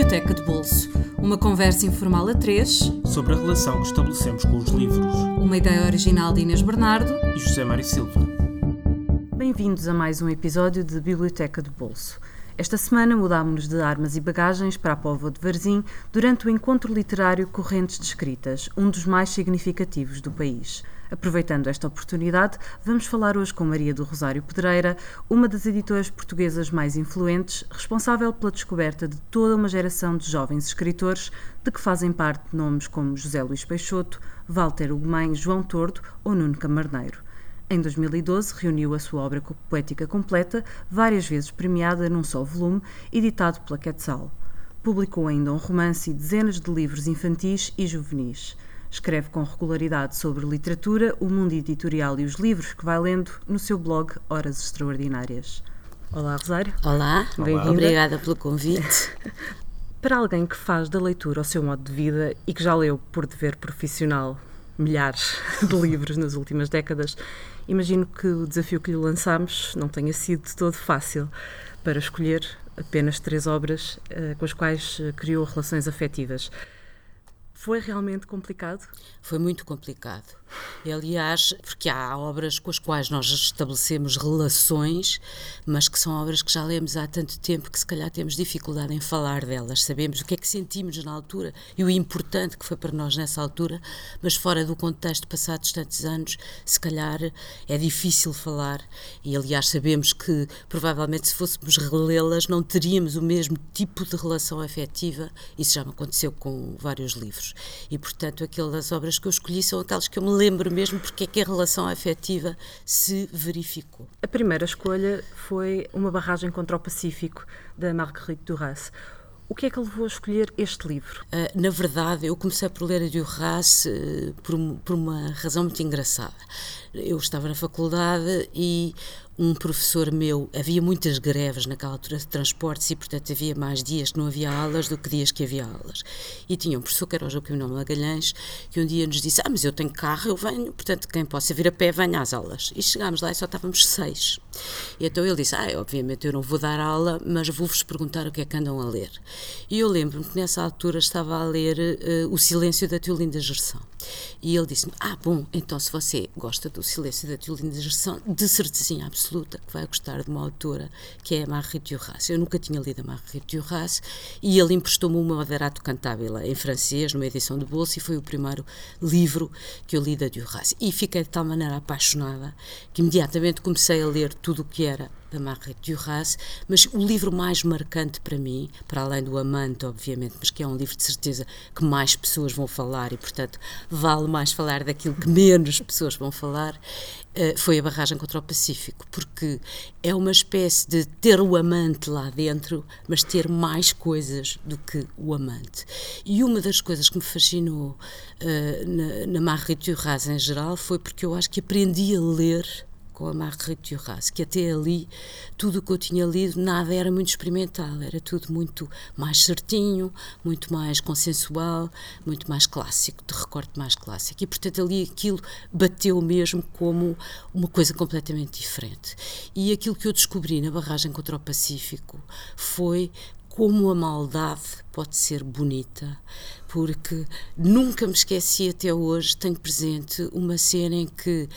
Biblioteca de Bolso, uma conversa informal a três sobre a relação que estabelecemos com os livros. Uma ideia original de Inês Bernardo e José Mário Silva. Bem-vindos a mais um episódio de Biblioteca de Bolso. Esta semana mudámos-nos de armas e bagagens para a Póvoa de Varzim durante o encontro literário Correntes de Escritas, um dos mais significativos do país. Aproveitando esta oportunidade, vamos falar hoje com Maria do Rosário Pedreira, uma das editoras portuguesas mais influentes, responsável pela descoberta de toda uma geração de jovens escritores, de que fazem parte nomes como José Luís Peixoto, Walter Ugumem, João Tordo ou Nuno Camarneiro. Em 2012, reuniu a sua obra poética completa, várias vezes premiada num só volume, editado pela Quetzal. Publicou ainda um romance e dezenas de livros infantis e juvenis. Escreve com regularidade sobre literatura, o mundo editorial e os livros que vai lendo no seu blog Horas Extraordinárias. Olá, Rosário. Olá, bem-vinda. Obrigada pelo convite. Para alguém que faz da leitura o seu modo de vida e que já leu por dever profissional milhares de livros nas últimas décadas, imagino que o desafio que lhe lançámos não tenha sido de todo fácil para escolher apenas três obras uh, com as quais uh, criou relações afetivas. Foi realmente complicado? Foi muito complicado. Aliás, porque há obras com as quais nós estabelecemos relações, mas que são obras que já lemos há tanto tempo que se calhar temos dificuldade em falar delas. Sabemos o que é que sentimos na altura e o importante que foi para nós nessa altura, mas fora do contexto passados tantos anos, se calhar é difícil falar. E aliás, sabemos que provavelmente se fôssemos relê-las não teríamos o mesmo tipo de relação afetiva. Isso já me aconteceu com vários livros. E, portanto, aquelas obras que eu escolhi são aquelas que eu me lembro mesmo porque é que a relação afetiva se verificou. A primeira escolha foi Uma Barragem contra o Pacífico, da Marguerite Duras. O que é que levou a escolher este livro? Uh, na verdade, eu comecei por ler a Duras uh, por, por uma razão muito engraçada. Eu estava na faculdade e um professor meu, havia muitas greves naquela altura de transportes e, portanto, havia mais dias que não havia aulas do que dias que havia aulas. E tinha um professor, que era o Joaquim Magalhães, que um dia nos disse: Ah, mas eu tenho carro, eu venho, portanto, quem possa vir a pé, venha às aulas. E chegámos lá e só estávamos seis. E então ele disse: Ah, obviamente eu não vou dar aula, mas vou-vos perguntar o que é que andam a ler. E eu lembro-me que nessa altura estava a ler uh, O Silêncio da Teolinda Gerson. E ele disse-me: Ah, bom, então se você gosta do Silêncio da Teolinda Gerson, de certeza absoluta absoluta que vai gostar de uma autora que é a Marguerite Duras. Eu nunca tinha lido a Marguerite Duras e ele emprestou-me o Moderato Cantabile em francês, numa edição de bolsa, e foi o primeiro livro que eu li da Duras. E fiquei de tal maneira apaixonada que imediatamente comecei a ler tudo o que era da Marguerite Duras, mas o livro mais marcante para mim, para além do Amante, obviamente, mas que é um livro de certeza que mais pessoas vão falar e, portanto, vale mais falar daquilo que menos pessoas vão falar, eh, foi a barragem contra o Pacífico, porque é uma espécie de ter o amante lá dentro, mas ter mais coisas do que o amante. E uma das coisas que me fascinou uh, na, na Marguerite Duras em geral foi porque eu acho que aprendi a ler com a Marguerite Duras, que até ali tudo o que eu tinha lido nada era muito experimental, era tudo muito mais certinho, muito mais consensual, muito mais clássico, de recorte mais clássico. E portanto ali aquilo bateu mesmo como uma coisa completamente diferente. E aquilo que eu descobri na barragem contra o Pacífico foi como a maldade pode ser bonita, porque nunca me esqueci até hoje, tenho presente uma cena em que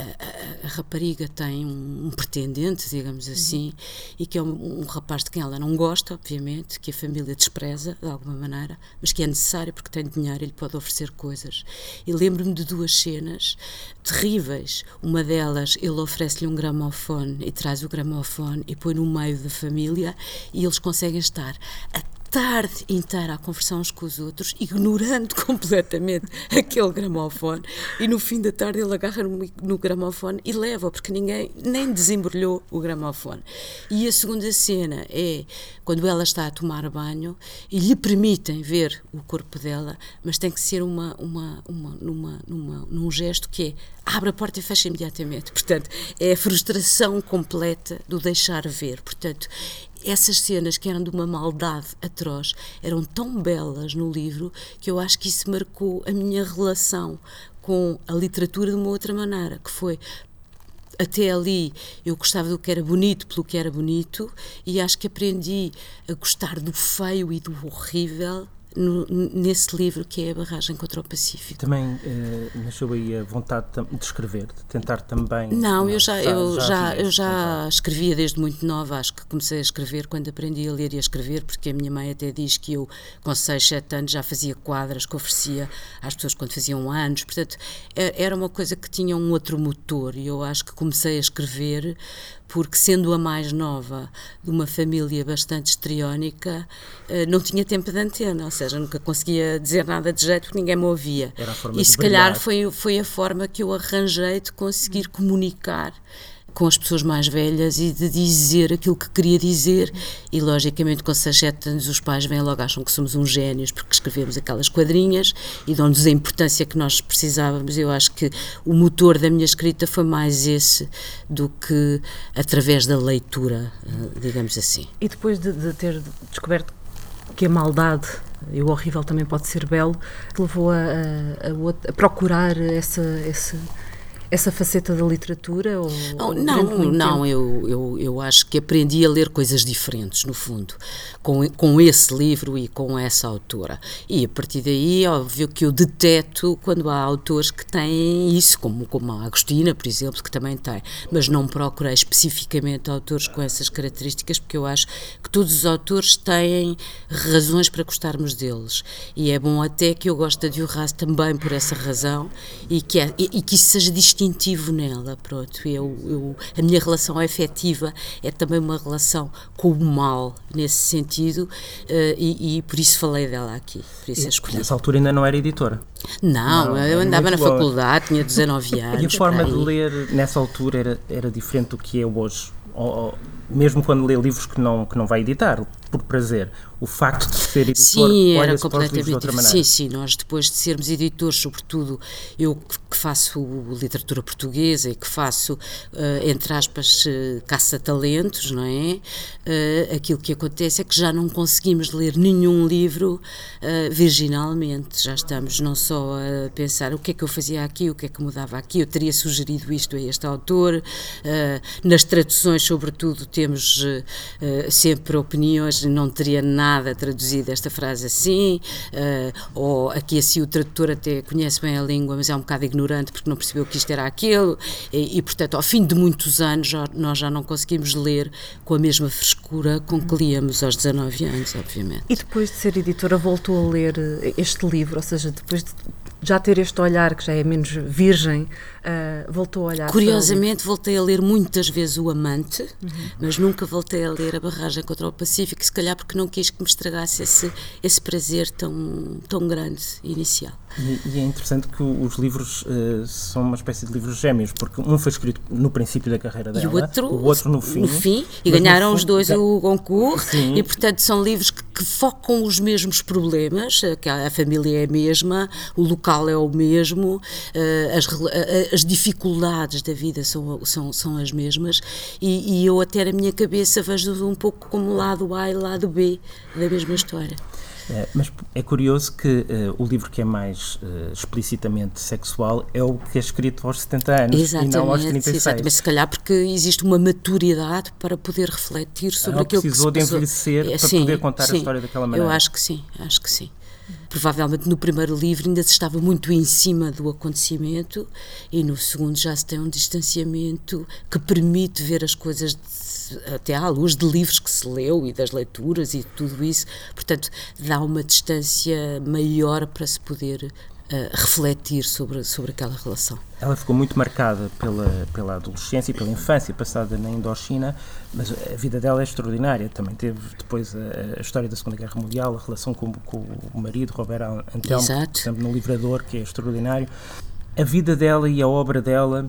a, a, rapariga tem um, um, pretendente, digamos uhum. assim, uhum. e que é um, um, rapaz de quem ela não gosta, obviamente, que a família despreza de alguma maneira, mas que é necessário porque tem dinheiro e lhe pode oferecer coisas. E lembro-me de duas cenas terríveis. Uma delas, ele oferece-lhe um gramofone e traz o gramofone e põe no meio da família e eles conseguem estar a tarde inteira a conversar uns com os outros, ignorando completamente aquele gramofone, e no fim da tarde ele agarra no, no gramofone e leva, porque ninguém nem desembrulhou o gramofone. E a segunda cena é quando ela está a tomar banho e lhe permitem ver o corpo dela, mas tem que ser uma, uma, uma, numa, numa, num gesto que é abre a porta e fecha imediatamente. Portanto, é a frustração completa do deixar ver. Portanto, essas cenas que eram de uma maldade atroz eram tão belas no livro que eu acho que isso marcou a minha relação com a literatura de uma outra maneira, que foi até ali eu gostava do que era bonito pelo que era bonito e acho que aprendi a gostar do feio e do horrível no, nesse livro que é a barragem contra o Pacífico. Também eh, nasceu aí a vontade de escrever, de tentar também. Não, eu já, já eu já, já eu já escrevia desde muito nova. Acho que comecei a escrever quando aprendi a ler e a escrever, porque a minha mãe até diz que eu com 6, 7 anos já fazia quadras que oferecia às pessoas quando faziam anos. Portanto, é, era uma coisa que tinha um outro motor e eu acho que comecei a escrever porque sendo a mais nova de uma família bastante estriónica, eh, não tinha tempo de antena, ou seja, nunca conseguia dizer nada de jeito porque ninguém me ouvia. e se calhar foi, foi a forma que eu arranjei de conseguir comunicar com as pessoas mais velhas e de dizer aquilo que queria dizer. E, logicamente, com 6, 7 anos, os pais vêm logo, acham que somos uns génios porque escrevemos aquelas quadrinhas e dão-nos a importância que nós precisávamos. Eu acho que o motor da minha escrita foi mais esse do que através da leitura, eh, digamos assim. E depois de, de ter descoberto que a maldade e o horrível também pode ser belo, levou a, a, a, a procurar essa, essa essa faceta da literatura? Ou, oh, não, não, eu, eu, eu acho que aprendi a ler coisas diferentes, no fundo, com, com esse livro e com essa autora. E a partir daí, óbvio que eu deteto quando há autores que têm isso, como, como a Agostina, por exemplo, que também tem, mas não procurei especificamente autores com essas características, porque eu acho que todos os autores têm razões para gostarmos deles. E é bom até que eu goste de Horace também por essa razão e que, é, e, e que isso seja distinto instintivo nela, pronto. Eu, eu, a minha relação afetiva é também uma relação com o mal, nesse sentido, uh, e, e, por isso falei dela aqui, por isso escolhi. Nessa altura ainda não era editora? Não, não eu andava na faculdade, tinha 19 anos. E a forma de ler nessa altura era, era diferente do que é hoje? Ou, ou, mesmo quando lê livros que não, que não vai editar, por prazer, o facto de ser editor sim, era completamente de outra maneira. Sim, sim, nós depois de sermos editores, sobretudo eu que faço literatura portuguesa e que faço, uh, entre aspas, uh, caça-talentos, não é? Uh, aquilo que acontece é que já não conseguimos ler nenhum livro virginalmente, já estamos não só a pensar o que é que eu fazia aqui, o que é que mudava aqui, eu teria sugerido isto a este autor, nas traduções, sobretudo, temos sempre opiniões, não teria nada traduzido esta frase assim, uh, ou aqui assim o tradutor até conhece bem a língua, mas é um bocado ignorante porque não percebeu que isto era aquilo, e, e portanto, ao fim de muitos anos, já, nós já não conseguimos ler com a mesma frescura com que líamos aos 19 anos, obviamente. E depois de ser editora, voltou a ler eh, este livro, ou seja, depois de já ter este olhar que já é menos virgem, uh, voltou a olhar. Curiosamente, voltei a ler muitas vezes O Amante, uhum. mas nunca voltei a ler A Barragem contra o Pacífico, se calhar porque não quis que me estragasse esse, esse prazer tão, tão grande inicial. E, e é interessante que os livros uh, são uma espécie de livros gêmeos, porque um foi escrito no princípio da carreira dela, e o outro, o outro no fim. No fim e ganharam os dois o Goncourt, Sim. e portanto são livros que, que, focam os mesmos problemas, que a, a família é a mesma, o local é o mesmo, uh, as, uh, as dificuldades da vida são, são, são as mesmas, e, e eu até na minha cabeça vejo um pouco como lado A e lado B da mesma história. É, mas é curioso que uh, o livro que é mais uh, explicitamente sexual é o que é escrito aos 70 anos exatamente, e não aos 36. Exatamente, se calhar porque existe uma maturidade para poder refletir sobre aquilo que precisou de envelhecer é, para sim, poder contar sim, a história daquela maneira. Eu acho que sim, acho que sim. Provavelmente no primeiro livro ainda se estava muito em cima do acontecimento e no segundo já se tem um distanciamento que permite ver as coisas de, até à luz de livros que se leu e das leituras e tudo isso. Portanto, dá uma distância maior para se poder refletir sobre, sobre aquela relação. Ela ficou muito marcada pela, pela adolescência e pela infância passada na Indochina, mas a vida dela é extraordinária. Também teve depois a, a história da Segunda Guerra Mundial, a relação com, com o marido, Robert Antelmo, por exemplo, no Livrador, que é extraordinário. A vida dela e a obra dela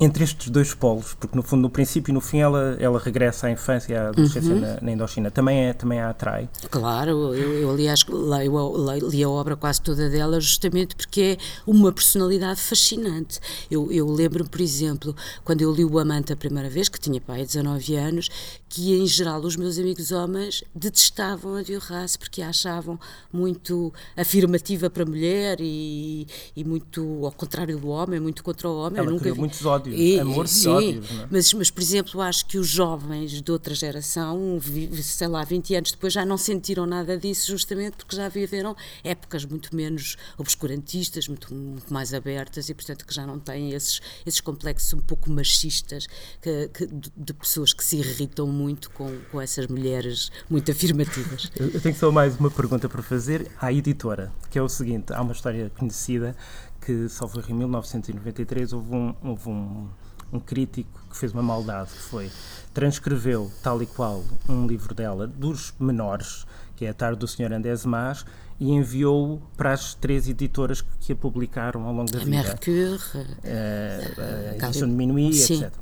entre estes dois polos, porque no fundo, no princípio e no fim, ela, ela regressa à infância e à adolescência uhum. na, na, Indochina. Também, é, também a atrai? Claro, eu, eu aliás leio, li a obra quase toda dela justamente porque é uma personalidade fascinante. Eu, eu lembro-me, por exemplo, quando eu li O Amante a primeira vez, que tinha pai 19 anos, que em geral os meus amigos homens detestavam a Diorrace porque a achavam muito afirmativa para a mulher e, e muito ao contrário do homem, muito contra o homem. Ela eu nunca vi... muitos ódios ódios, e, amores e ódios. Não é? mas, mas, por exemplo, acho que os jovens de outra geração, sei lá, 20 anos depois, já não sentiram nada disso, justamente porque já viveram épocas muito menos obscurantistas, muito, muito mais abertas e, portanto, que já não têm esses, esses complexos um pouco machistas que, que, de pessoas que se irritam muito com, com essas mulheres muito afirmativas. Eu tenho só mais uma pergunta para fazer à editora, que é o seguinte: há uma história conhecida que, salvo em 1993, houve um, houve um, um crítico que fez uma maldade, que foi transcreveu tal e qual um livro dela, dos menores, que é A Tarde do Sr. Andés Mas, e enviou-o para as três editoras que a publicaram ao longo da a vida. Mercure, a, a edição de Minuit, Sim. etc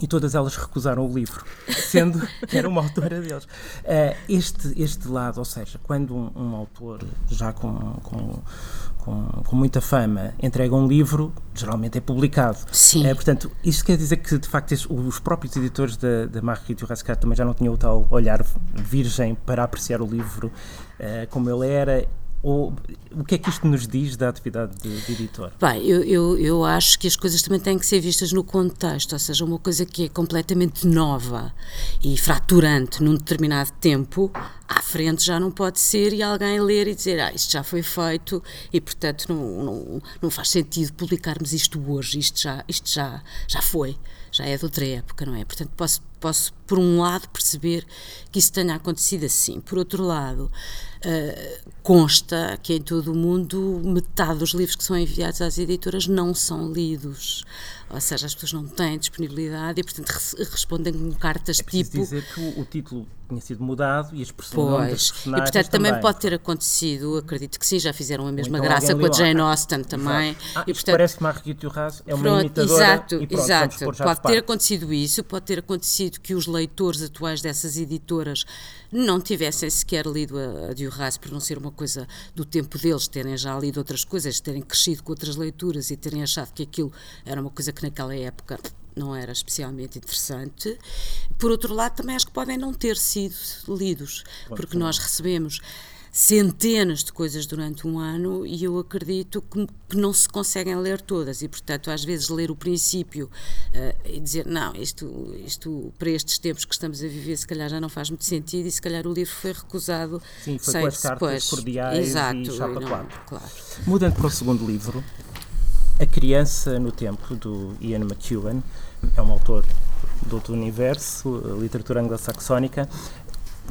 e todas elas recusaram o livro, sendo que era uma autora deles. Uh, este, este lado, ou seja, quando um, um autor já com, com, com, com, muita fama entrega um livro, geralmente é publicado. Sim. Uh, portanto, isto quer dizer que, de facto, os próprios editores da, da Marguerite Rascat também já não tinham o tal olhar virgem para apreciar o livro uh, como ele era ou, o que é que isto nos diz da atividade de, de editor? Bem, eu, eu, eu, acho que as coisas também têm que ser vistas no contexto, ou seja, uma coisa que é completamente nova e fraturante num determinado tempo, à frente já não pode ser e alguém ler e dizer ah, isto já foi feito e portanto não, não, não faz sentido publicarmos isto hoje, isto já, isto já, já foi, já é de outra época, não é? Portanto, posso, posso por um lado perceber que isso tenha acontecido assim, por outro lado Uh, consta que em todo o mundo metade dos livros que são enviados às editoras não são lidos ou seja, as pessoas não têm disponibilidade e, portanto, respondem com cartas é tipo. dizer que o, o, título tinha sido mudado e as personagens. Pois, e portanto também. também. pode ter acontecido, acredito que sim, já fizeram a mesma então graça com a Jane Austen também. Ah, e, portanto, parece que Marguerite Duras é uma pronto, imitadora. Exato, pronto, exato. Pode ter acontecido isso, pode ter acontecido que os leitores atuais dessas editoras não tivessem sequer lido a, a Duras por não ser uma coisa do tempo deles, terem já lido outras coisas, terem crescido com outras leituras e terem achado que aquilo era uma coisa que naquela época não era especialmente interessante. Por outro lado, também acho que podem não ter sido lidos, porque nós recebemos centenas de coisas durante um ano e eu acredito que, que, não se conseguem ler todas e portanto às vezes ler o princípio uh, e dizer não isto isto para estes tempos que estamos a viver se calhar já não faz muito sentido e se calhar o livro foi recusado sim foi com as cartas depois. cordiais Exato, e chapa não, claro. mudando para o segundo livro a Criança no Tempo, do Ian McEwan, é um autor do outro universo, literatura anglo-saxónica.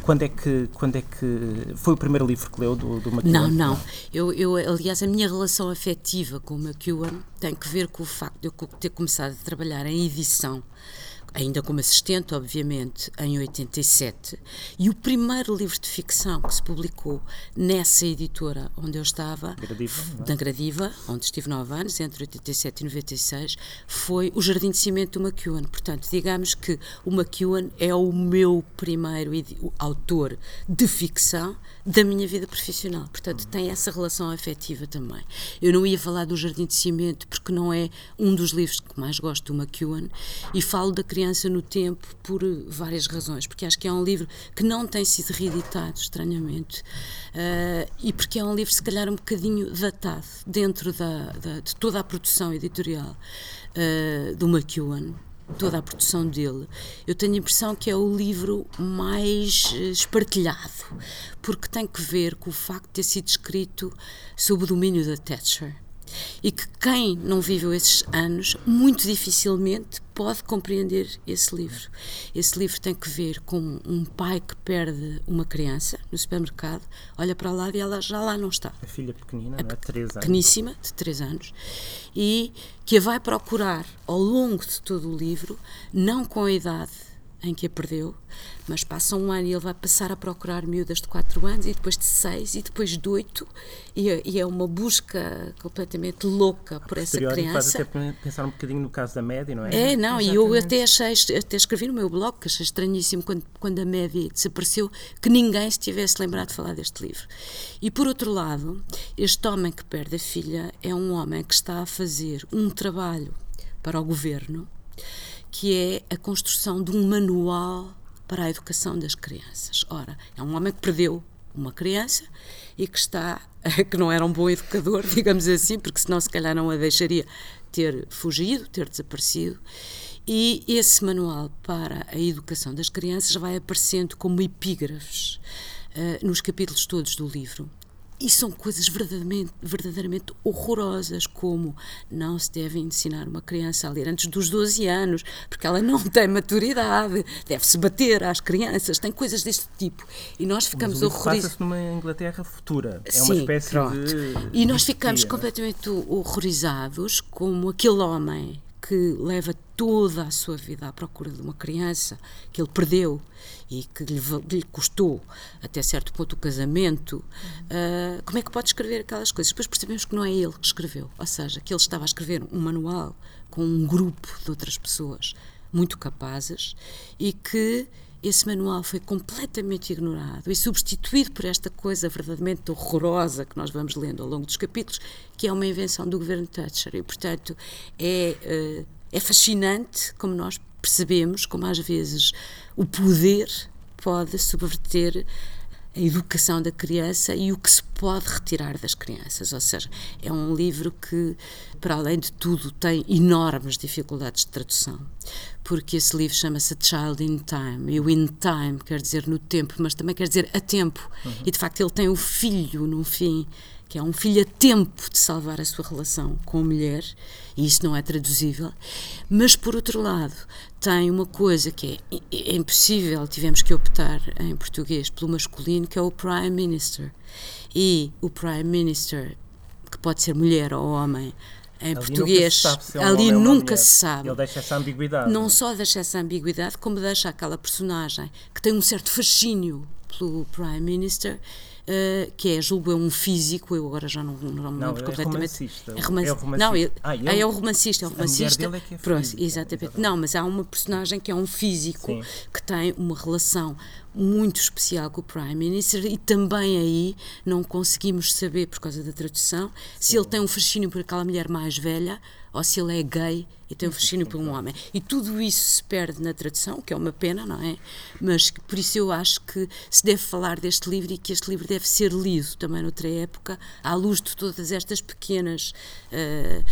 Quando é, que, quando é que foi o primeiro livro que leu do, do McEwan? Não, não. Eu, eu, aliás, a minha relação afetiva com o McEwan tem que ver com o facto de eu ter começado a trabalhar em edição ainda como assistente, obviamente, em 87. E o primeiro livro de ficção que se publicou nessa editora onde eu estava, Gradiva, é? na Gradiva, onde estive nove anos, entre 87 e 96, foi O Jardim de Cimento do McEwan. Portanto, digamos que o McEwan é o meu primeiro autor de ficção da minha vida profissional. Portanto, tem essa relação afetiva também. Eu não ia falar do Jardim de Cimento porque não é um dos livros que mais gosto do McEwan e falo da criança no tempo por várias razões. Porque acho que é um livro que não tem sido reeditado, estranhamente, uh, e porque é um livro, se calhar, um bocadinho datado dentro da, da de toda a produção editorial uh, do McEwan toda a produção dele, eu tenho a impressão que é o livro mais eh, espartilhado, porque tem que ver com o facto de ter sido escrito sob o domínio da Thatcher e que quem não viveu esses anos muito dificilmente pode compreender esse livro. Esse livro tem que ver com um pai que perde uma criança no supermercado, olha para lá e ela já lá não está. A filha pequenina, é, não é? Três anos. Pequeníssima, de 3 anos, e que a vai procurar ao longo de todo o livro, não com a idade em que a perdeu, mas passa um ano e ele vai passar a procurar miúdas de 4 anos e depois de 6 e depois de 8 e, e, é uma busca completamente louca por essa criança. faz até pensar um bocadinho no caso da Média, não é? É, não, e eu até achei, até escrevi no meu blog que achei estranhíssimo quando, quando a Média desapareceu que ninguém se tivesse lembrado de falar deste livro. E por outro lado, este homem que perde a filha é um homem que está a fazer um trabalho para o governo que é a construção de um manual para a educação das crianças. Ora, é um homem que perdeu uma criança e que está que não era um bom educador, digamos assim, porque senão se calhar não a deixaria ter fugido, ter desaparecido. E esse manual para a educação das crianças vai aparecendo como epígrafes uh, nos capítulos todos do livro. E são coisas verdadeiramente, verdadeiramente horrorosas, como não se deve ensinar uma criança a ler antes dos 12 anos, porque ela não tem maturidade, deve-se bater às crianças, tem coisas deste tipo. E nós ficamos horrorizados. Passa-se numa Inglaterra futura. É uma espécie pronto. de. E nós ficamos completamente horrorizados como aquele homem que leva toda a sua vida à procura de uma criança que ele perdeu e que lhe, lhe custou até certo ponto o casamento, uh, como é que pode escrever aquelas coisas? Depois percebemos que não é ele que escreveu, ou seja, que ele estava a escrever um manual com um grupo de outras pessoas muito capazes e que esse manual foi completamente ignorado e substituído por esta coisa verdadeiramente horrorosa que nós vamos lendo ao longo dos capítulos, que é uma invenção do governo Thatcher. E, portanto, é, uh, é fascinante como nós percebemos como às vezes o poder pode subverter a educação da criança e o que se pode retirar das crianças. Ou seja, é um livro que, para além de tudo, tem enormes dificuldades de tradução, porque esse livro chama-se Child in Time, e o in time quer dizer no tempo, mas também quer dizer a tempo. Uhum. E de facto, ele tem o filho, no fim, que é um filho a tempo de salvar a sua relação com a mulher, e isso não é traduzível, mas por outro lado tem uma coisa que é, é impossível, tivemos que optar em português pelo masculino, que é o Prime Minister. E o Prime Minister, que pode ser mulher ou homem, em ali português, nunca se é ali nunca se sabe. Ele deixa essa ambiguidade. Não só deixa essa ambiguidade, como deixa aquela personagem que tem um certo fascínio pelo Prime Minister uh, que é, julgo é um físico, eu agora já não, não me lembro é completamente. É, roman... é o romancista. Não, ele... Ah, ele... é o romancista, é o romancista. É é Pronto, exatamente. exatamente. Não, mas há uma personagem que é um físico Sim. que tem uma relação muito especial com o Prime Minister e também aí não conseguimos saber, por causa da tradução, se ele tem um fascínio por aquela mulher mais velha ou se ele é gay e tem um fascínio por um homem. E tudo isso se perde na tradução, que é uma pena, não é? Mas por isso eu acho que se deve falar deste livro e que este livro deve ser lido também noutra época, à luz de todas estas pequenas. Uh,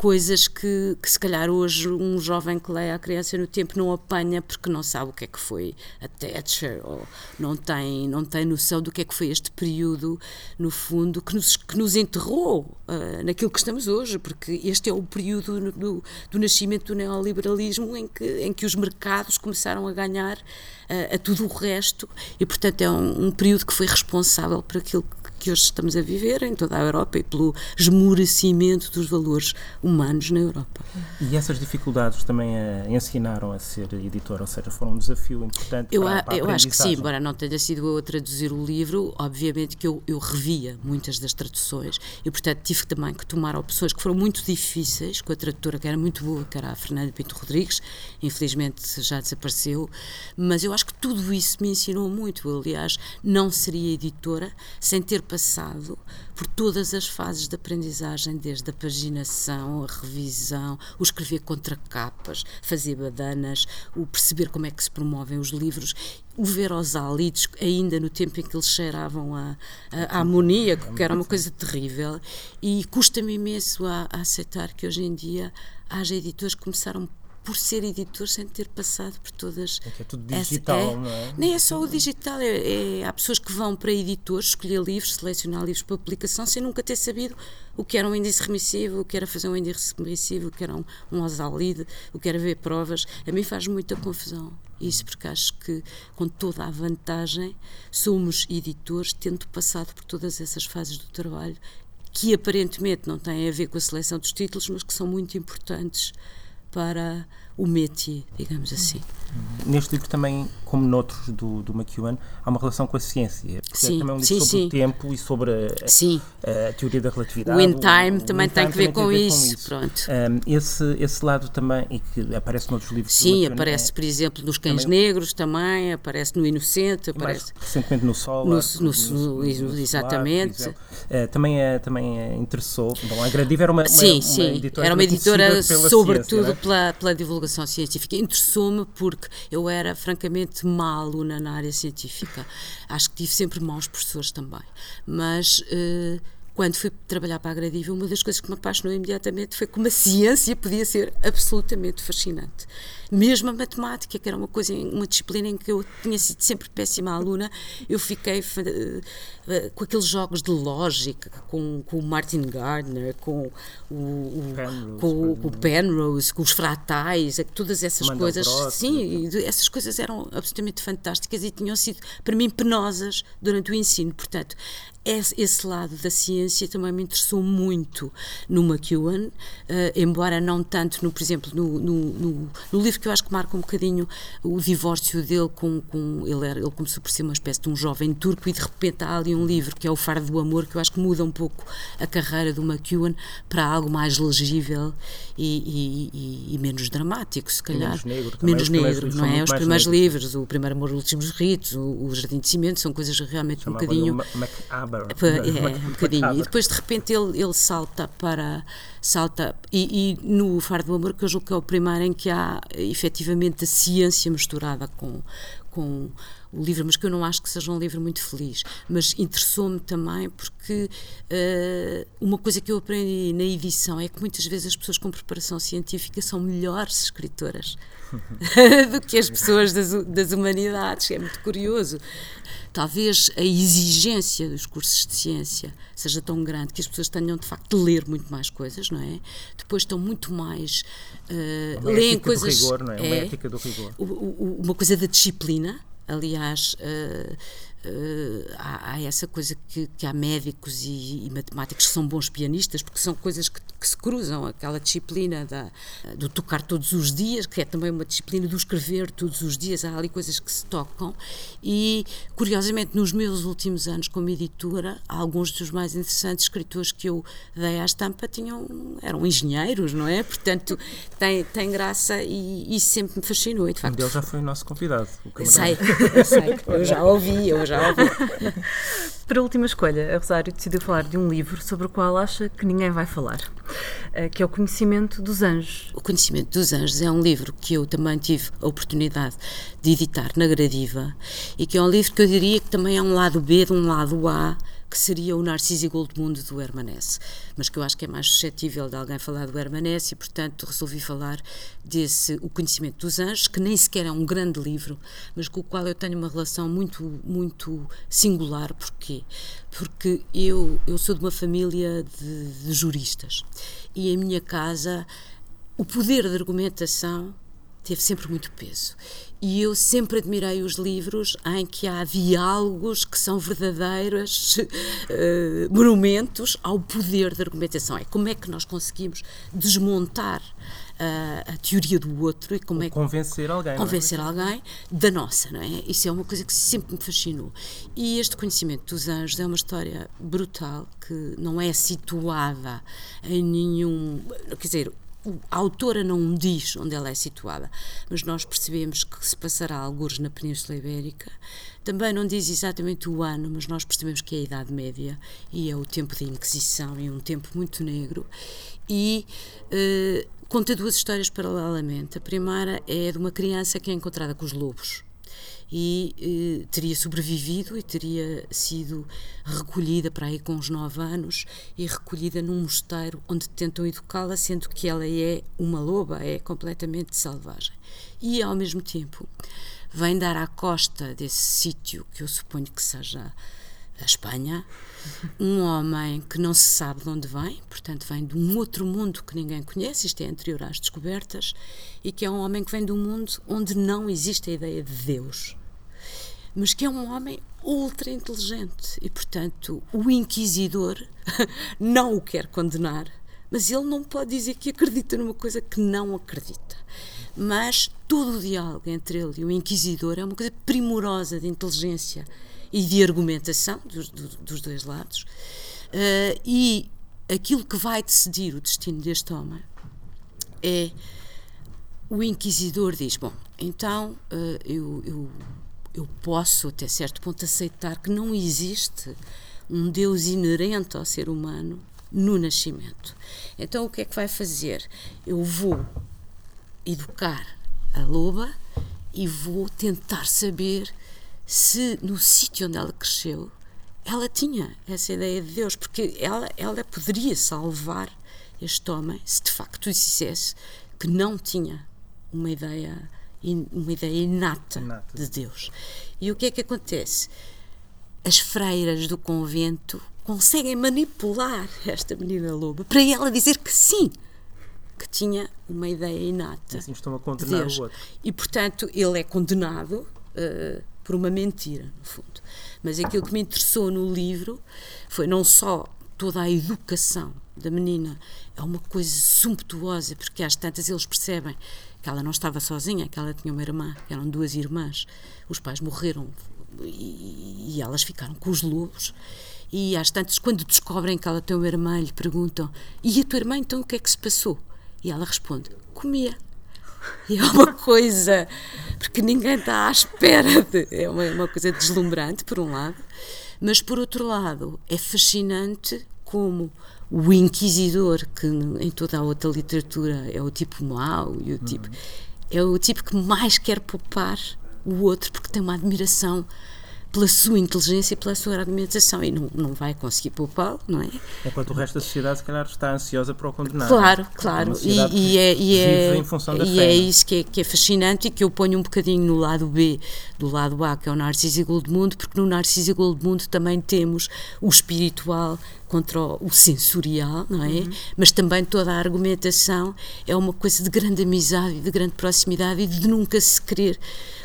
coisas que, que, se calhar hoje um jovem que lê a criança no tempo não apanha porque não sabe o que é que foi a Thatcher ou não tem, não tem noção do que é que foi este período, no fundo, que nos, que nos enterrou uh, naquilo que estamos hoje, porque este é o período do, do nascimento do neoliberalismo em que, em que os mercados começaram a ganhar a tudo o resto e, portanto, é um, um período que foi responsável por aquilo que hoje estamos a viver em toda a Europa e pelo esmorecimento dos valores humanos na Europa. E essas dificuldades também a ensinaram a ser editor, ou seja, foram um desafio importante eu, para, para a Eu acho que sim, embora não tenha sido eu a traduzir o livro, obviamente que eu, eu revia muitas das traduções e, portanto, tive também que tomar opções que foram muito difíceis com a tradutora que era muito boa, que era a Fernanda Pinto Rodrigues, infelizmente já desapareceu, mas eu acho que tudo isso me ensinou muito. Aliás, não seria editora sem ter passado por todas as fases de aprendizagem, desde a paginação, a revisão, o escrever contracapas, fazer badanas, o perceber como é que se promovem os livros, o ver os álidos, ainda no tempo em que eles cheiravam a, a, a que era uma coisa terrível, e custa-me imenso a, a aceitar que hoje em dia haja editores que começaram por ser editor sem ter passado por todas. É é tudo digital, é, não é? Nem é só o digital, é, é, há pessoas que vão para editores escolher livros, selecionar livros para publicação sem nunca ter sabido o que era um índice remissivo, o que era fazer um índice remissivo, o que era um, um osalide, o que era ver provas. A mim faz muita confusão isso, porque acho que, com toda a vantagem, somos editores, tendo passado por todas essas fases do trabalho que aparentemente não têm a ver com a seleção dos títulos, mas que são muito importantes para o métier, digamos assim. Neste livro também, como noutros do, do McEwan, há uma relação com a ciência. Porque sim, é também um livro sim, sobre sim. o tempo e sobre a, a, teoria da relatividade. O In Time o, também o tem, que ver, com, isso. com, isso. Pronto. Um, esse, esse lado também, e que aparece noutros livros. Sim, aparece, é, por exemplo, nos Cães também, Negros também, aparece no Inocente, aparece. recentemente no Sol. No, no, no, exatamente. Solar, uh, também, é, também interessou. Bom, a Gradiva era uma, sim, uma, sim. editora era uma editora, sobretudo é? pela, pela divulgação divulgação científica. Interessou-me porque eu era francamente má aluna na área científica. Acho que tive sempre maus professores também. Mas. Uh, quando fui trabalhar para a Gradiva, uma das coisas que me apaixonou imediatamente foi como a ciência podia ser absolutamente fascinante. Mesmo a matemática, que era uma coisa, uma disciplina em que eu tinha sido sempre péssima aluna, eu fiquei uh, com aqueles jogos de lógica, com, com o Martin Gardner, com o, o Penrose, com, com, o Penrose, com os fratais, é todas essas coisas. sim, essas coisas eram absolutamente fantásticas e tinham sido, para mim, penosas durante o ensino. Portanto, esse lado da ciência também me interessou muito no McEwan, uh, embora não tanto, no, por exemplo, no, no, no, livro que eu acho que marca um bocadinho o divórcio dele com, com ele, era, ele começou por ser uma espécie de um jovem turco e de repente há ali um livro que é o Fardo do Amor, que eu acho que muda um pouco a carreira do McEwan para algo mais legível e, e, e menos dramático, se calhar. menos negro, menos negro não é? Os primeiros livros, o Primeiro Amor, os Últimos Ritos, o, o Jardim de Cimento, são coisas realmente um bocadinho. É, um bocadinho. E depois de repente ele, ele salta para. salta e, e, no Faro do Amor, que eu julgo que é o primeiro em que há efetivamente a ciência misturada com, com o livro, mas que eu não acho que seja um livro muito feliz. Mas interessou-me também porque uh, uma coisa que eu aprendi na edição é que muitas vezes as pessoas com preparação científica são melhores escritoras do que as pessoas das, das humanidades. É muito curioso talvez a exigência dos cursos de ciência seja tão grande que as pessoas tenham de facto de ler muito mais coisas, não é? Depois estão muito mais uh, leem coisas. Do rigor, não é? Uma é, ética do rigor. Uma coisa da disciplina. Aliás, uh, Uh, há, há, essa coisa que, que há médicos e, e, matemáticos que são bons pianistas, porque são coisas que, que se cruzam, aquela disciplina da, do tocar todos os dias, que é também uma disciplina do escrever todos os dias, há ali coisas que se tocam. E, curiosamente, nos meus últimos anos como editora, alguns dos mais interessantes escritores que eu dei à estampa tinham, eram engenheiros, não é? Portanto, tem, tem graça e isso sempre me fascinou. E, de facto, um deles já foi o nosso convidado. O sei, eu sei, eu já ouvi, eu já ouvi. Para a última escolha, a Rosário decidiu falar de um livro sobre o qual acha que ninguém vai falar, eh, que é O Conhecimento dos Anjos. O Conhecimento dos Anjos é um livro que eu também tive a oportunidade de editar na Gradiva e que é um livro que eu diria que também é um lado B de um lado A que seria o Narciso Goldmundo do Hermanesse, mas que eu acho que é mais suscetível de alguém falar do Hermanesse e, portanto, resolvi falar desse O Conhecimento dos Anjos, que nem sequer é um grande livro, mas com o qual eu tenho uma relação muito, muito singular. Porquê? Porque eu, eu sou de uma família de, de juristas e em minha casa o poder de argumentação teve sempre muito peso. E eu sempre admirei os livros em que há diálogos que são verdadeiros uh, monumentos ao poder da argumentação. É como é que nós conseguimos desmontar uh, a teoria do outro e como Ou é que convencer alguém, é? convencer é? alguém da nossa, não é? Isso é uma coisa que sempre me fascinou. E este conhecimento dos anjos é uma história brutal que não é situada em nenhum, quer dizer, a autora não diz onde ela é situada, mas nós percebemos que se passará alguns na Península Ibérica. Também não diz exatamente o ano, mas nós percebemos que é a Idade Média e é o tempo da Inquisição e um tempo muito negro. E eh, conta duas histórias paralelamente. A primeira é de uma criança que é encontrada com os lobos e eh, teria sobrevivido e teria sido recolhida para aí com uns nove anos e recolhida num mosteiro onde tentam educá-la, sendo que ela é uma loba, é completamente selvagem. E ao mesmo tempo vem dar à costa desse sítio, que eu suponho que seja a Espanha, um homem que não se sabe de onde vem, portanto vem de um outro mundo que ninguém conhece, isto é anterior às descobertas, e que é um homem que vem de um mundo onde não existe a ideia de Deus mas que é um homem ultra inteligente e, portanto, o inquisidor não o quer condenar, mas ele não pode dizer que acredita numa coisa que não acredita. Mas todo o diálogo entre ele e o inquisidor é uma coisa primorosa de inteligência e de argumentação dos, dos dois lados. Uh, e aquilo que vai decidir o destino deste homem é o inquisidor diz: Bom, então uh, eu, eu eu posso, até certo ponto, aceitar que não existe um Deus inerente ao ser humano no nascimento. Então, o que é que vai fazer? Eu vou educar a loba e vou tentar saber se no sítio onde ela cresceu ela tinha essa ideia de Deus, porque ela, ela poderia salvar este homem se de facto dissesse que não tinha uma ideia, uma ideia inata, inata de Deus. E o que é que acontece? As freiras do convento conseguem manipular esta menina loba para ela dizer que sim, que tinha uma ideia inata. Assim estão a condenar de o outro. E portanto ele é condenado uh, por uma mentira, no fundo. Mas aquilo que me interessou no livro foi não só toda a educação da menina, é uma coisa sumptuosa, porque às tantas eles percebem que ela não estava sozinha, que ela tinha uma irmã, que eram duas irmãs. Os pais morreram e, e elas ficaram com os lobos. E às tantas, quando descobrem que ela tem uma irmã, lhe perguntam: E a tua irmã então o que é que se passou? E ela responde: Comia. E é uma coisa, porque ninguém está à espera, de, é uma, uma coisa deslumbrante, por um lado, mas por outro lado, é fascinante como o inquisidor, que em toda a outra literatura é o tipo mau e o tipo. Uhum. É o tipo que mais quer poupar o outro porque tem uma admiração pela sua inteligência e pela sua argumentação e não, não vai conseguir poupá-lo, não é? Enquanto o resto da sociedade, se calhar, está ansiosa para o condenar. Claro, claro. E, e, é, e, é, e é isso que é, que é fascinante e que eu ponho um bocadinho no lado B do lado A, que é o Narciso e Goldmundo, porque no Narciso e Goldmundo também temos o espiritual contra o sensorial, não é? Uhum. Mas também toda a argumentação é uma coisa de grande amizade, de grande proximidade e de nunca se querer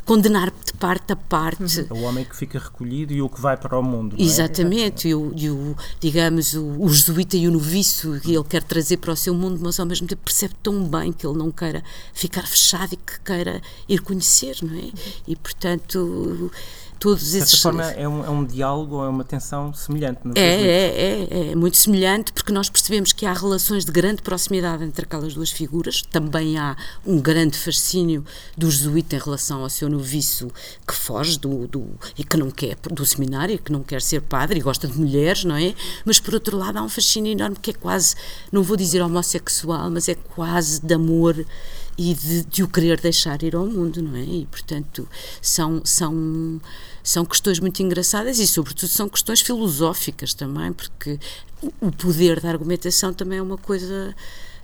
condenar de parte a parte. Uhum. O homem que fica recolhido e o que vai para o mundo. É? Exatamente, e o, e o, digamos, o, o jesuíta e o noviço que ele quer trazer para o seu mundo, mas ao mesmo tempo percebe tão bem que ele não queira ficar fechado e que queira ir conhecer, não é? E portanto todos esses. De certa forma, é um, é um diálogo ou é uma tensão semelhante. É, é, é, é, muito semelhante, porque nós percebemos que há relações de grande proximidade entre aquelas duas figuras. Também há um grande fascínio do jesuíta em relação ao seu noviço que foge do, do, e que não quer do seminário, que não quer ser padre e gosta de mulheres, não é? Mas por outro lado, há um fascínio enorme que é quase, não vou dizer homossexual, mas é quase de amor e de, de, o querer deixar ir ao mundo, não é? E, portanto, são, são, são questões muito engraçadas e, sobretudo, são questões filosóficas também, porque o poder da argumentação também é uma coisa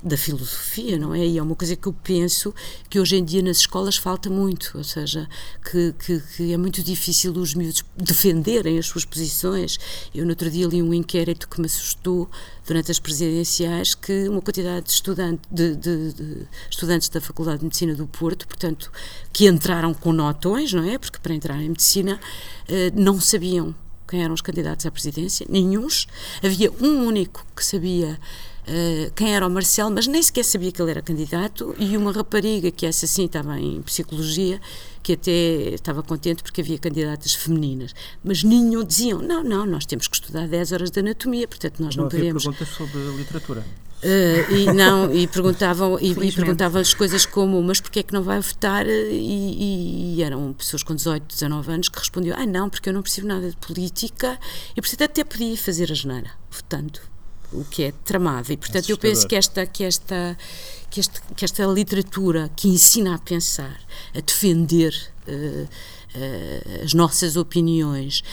da filosofia, não é? E é uma coisa que eu penso que hoje em dia nas escolas falta muito, ou seja, que, que, que, é muito difícil os miúdos defenderem as suas posições. Eu, no outro dia, li um inquérito que me assustou durante as presidenciais que uma quantidade de, estudante, de, de, de estudantes da Faculdade de Medicina do Porto, portanto, que entraram com notões, não é? Porque para entrar em medicina eh, não sabiam quem eram os candidatos à presidência, nenhums. Havia um único que sabia uh, quem era o Marcelo, mas nem sequer sabia que ele era candidato, e uma rapariga que essa sim estava em psicologia, que até estava contente porque havia candidatas femininas, mas nenhum diziam, não, não, nós temos que estudar 10 horas de anatomia, portanto nós não, não podemos... perguntas sobre literatura. Uh, e não e perguntavam e, e perguntavam-lhes coisas como mas porquê é que não vai votar? E, e, e, eram pessoas com 18, 19 anos que respondiam ah não porque eu não percebo nada de política. E portanto até podia fazer a geneira votando o que é tramado. E portanto eu penso que esta que esta que esta que esta literatura que ensina a pensar a defender uh, as nossas opiniões,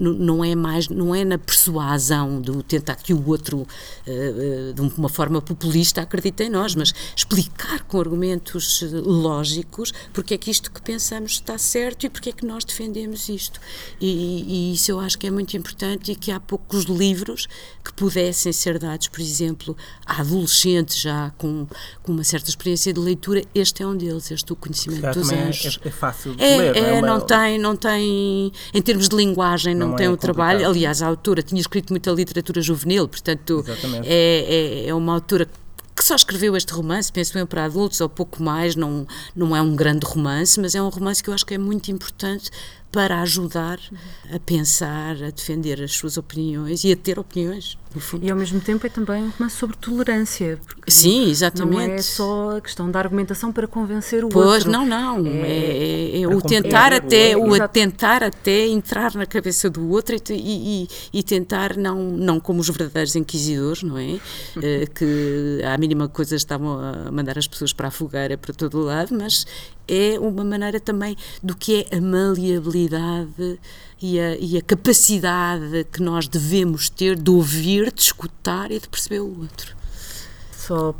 não, é mais, não é na persuasão do tentar que o outro, uh, de uma forma populista, acredite em nós, mas explicar com argumentos lógicos porque é que isto que pensamos está certo e porque é que nós defendemos isto. E, e isso eu acho que é muito importante e que há poucos livros que pudessem ser dados, por exemplo, a adolescentes já com, com uma certa experiência de leitura. Este é um deles, este o conhecimento dos anjos. É, é, fácil de é, ler, é, não tem, não tem, em termos de linguagem, não, não tem é o trabalho. Aliás, a autora tinha escrito muita literatura juvenil, portanto, é, é, é uma autora que só escreveu este romance, penso eu, para adultos ou pouco mais, não, não é um grande romance, mas é um romance que eu acho que é muito importante para ajudar a pensar, a defender as suas opiniões e a ter opiniões. E ao mesmo tempo é também um romance sobre tolerância. Sim, exatamente. Não é só a questão da argumentação para convencer o pois, outro. Pois, não, não. É, é, é o tentar até, o, o tentar até entrar na cabeça do outro e, e, e, tentar não, não como os verdadeiros inquisidores, não é? Eh, que à mínima coisa estavam a mandar as pessoas para a fogueira para todo o lado, mas é uma maneira também do que é a maleabilidade e a, e a capacidade que nós devemos ter de ouvir, de escutar e de perceber o outro. Só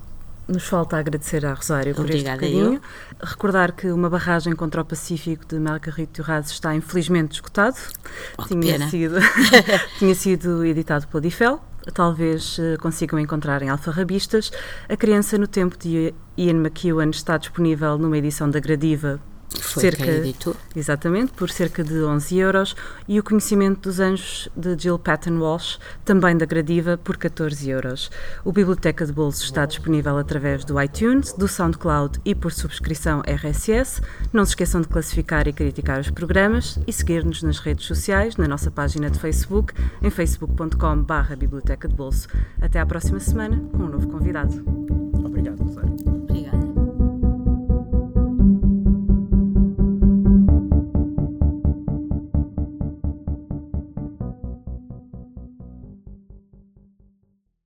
nos falta agradecer à Rosário por Obrigada este bocadinho. Eu. Recordar que uma barragem contra o Pacífico de Margarito Duras está infelizmente esgotado. Oh, tinha, sido, tinha sido editado pela Difel. Talvez uh, consigam encontrar em alfarrabistas. A Criança no Tempo de Ian McEwan está disponível numa edição da Gradiva foi cerca, quem editou. Exatamente, por cerca de 11 euros. E o Conhecimento dos Anjos, de Jill Patton Walsh, também da Gradiva, por 14 euros. O Biblioteca de Bolso está disponível através do iTunes, do SoundCloud e por subscrição RSS. Não se esqueçam de classificar e criticar os programas e seguir-nos nas redes sociais, na nossa página de Facebook, em facebook.com.br Biblioteca de Bolso. Até à próxima semana, com um novo convidado. Obrigado, Rosário.